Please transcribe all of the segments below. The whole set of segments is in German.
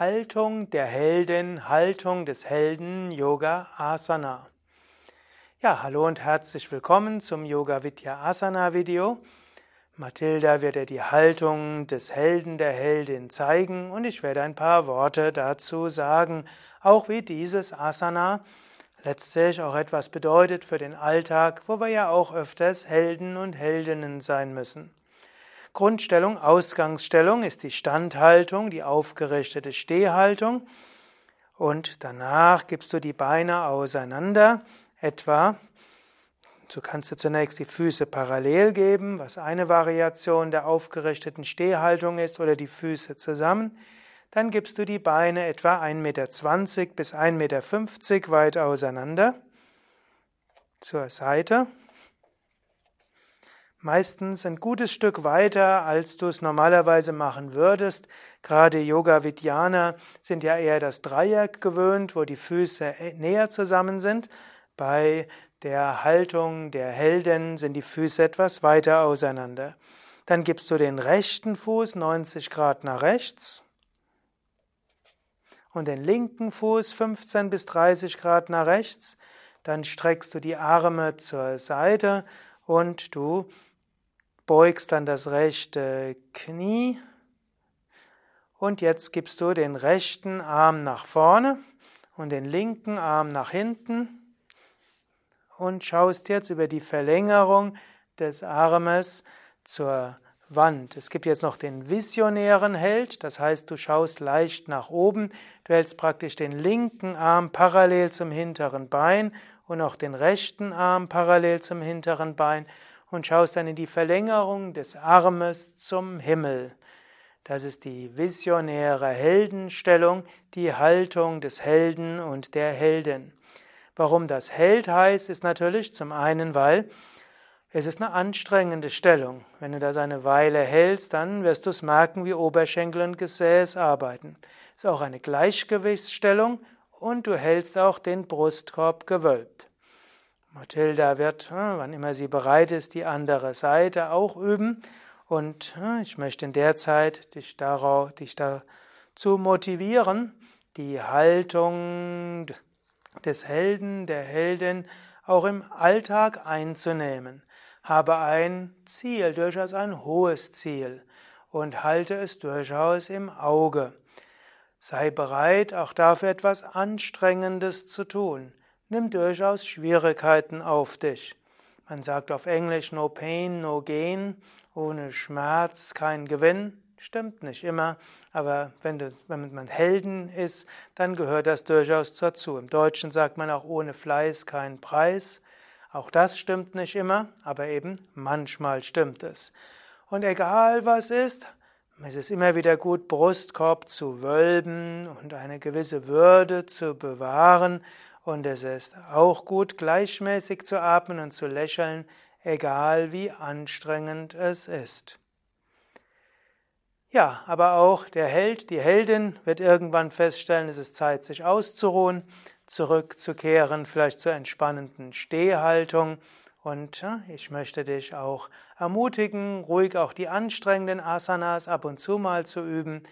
Haltung der Heldin, Haltung des Helden Yoga Asana. Ja, hallo und herzlich willkommen zum Yoga Vidya Asana Video. Mathilda wird dir die Haltung des Helden, der Heldin zeigen und ich werde ein paar Worte dazu sagen, auch wie dieses Asana letztlich auch etwas bedeutet für den Alltag, wo wir ja auch öfters Helden und Heldinnen sein müssen. Grundstellung, Ausgangsstellung ist die Standhaltung, die aufgerichtete Stehhaltung und danach gibst du die Beine auseinander, etwa so kannst du zunächst die Füße parallel geben, was eine Variation der aufgerichteten Stehhaltung ist, oder die Füße zusammen. Dann gibst du die Beine etwa 1,20 Meter bis 1,50 Meter weit auseinander zur Seite. Meistens ein gutes Stück weiter, als du es normalerweise machen würdest. Gerade Yoga-Vidyaner sind ja eher das Dreieck gewöhnt, wo die Füße näher zusammen sind. Bei der Haltung der Helden sind die Füße etwas weiter auseinander. Dann gibst du den rechten Fuß 90 Grad nach rechts und den linken Fuß 15 bis 30 Grad nach rechts. Dann streckst du die Arme zur Seite und du beugst dann das rechte Knie. Und jetzt gibst du den rechten Arm nach vorne und den linken Arm nach hinten und schaust jetzt über die Verlängerung des Armes zur Wand. Es gibt jetzt noch den visionären Held, das heißt, du schaust leicht nach oben, du hältst praktisch den linken Arm parallel zum hinteren Bein und auch den rechten Arm parallel zum hinteren Bein und schaust dann in die Verlängerung des Armes zum Himmel. Das ist die visionäre Heldenstellung, die Haltung des Helden und der Heldin. Warum das Held heißt, ist natürlich zum einen, weil es ist eine anstrengende Stellung. Wenn du das eine Weile hältst, dann wirst du es merken, wie Oberschenkel und Gesäß arbeiten. Es ist auch eine Gleichgewichtsstellung und du hältst auch den Brustkorb gewölbt. Mathilda wird, hm, wann immer sie bereit ist, die andere Seite auch üben. Und hm, ich möchte in der Zeit dich, darauf, dich dazu motivieren, die Haltung des Helden, der Heldin auch im Alltag einzunehmen. Habe ein Ziel, durchaus ein hohes Ziel und halte es durchaus im Auge. Sei bereit, auch dafür etwas Anstrengendes zu tun. Nimm durchaus Schwierigkeiten auf dich. Man sagt auf Englisch no pain, no gain, ohne Schmerz kein Gewinn. Stimmt nicht immer, aber wenn, du, wenn man Helden ist, dann gehört das durchaus dazu. Im Deutschen sagt man auch ohne Fleiß kein Preis. Auch das stimmt nicht immer, aber eben manchmal stimmt es. Und egal was ist, es ist immer wieder gut, Brustkorb zu wölben und eine gewisse Würde zu bewahren. Und es ist auch gut, gleichmäßig zu atmen und zu lächeln, egal wie anstrengend es ist. Ja, aber auch der Held, die Heldin wird irgendwann feststellen, es ist Zeit, sich auszuruhen, zurückzukehren, vielleicht zur entspannenden Stehhaltung. Und ich möchte dich auch ermutigen, ruhig auch die anstrengenden Asanas ab und zu mal zu üben.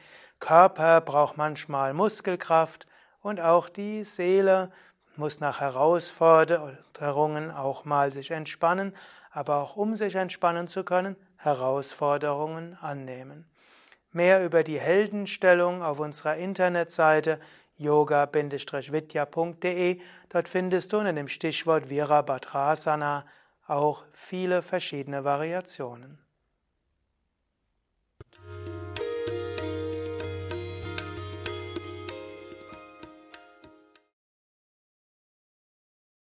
Körper braucht manchmal Muskelkraft und auch die Seele muss nach Herausforderungen auch mal sich entspannen, aber auch um sich entspannen zu können, Herausforderungen annehmen. Mehr über die Heldenstellung auf unserer Internetseite yoga-vidya.de. Dort findest du unter dem Stichwort Virabhadrasana auch viele verschiedene Variationen.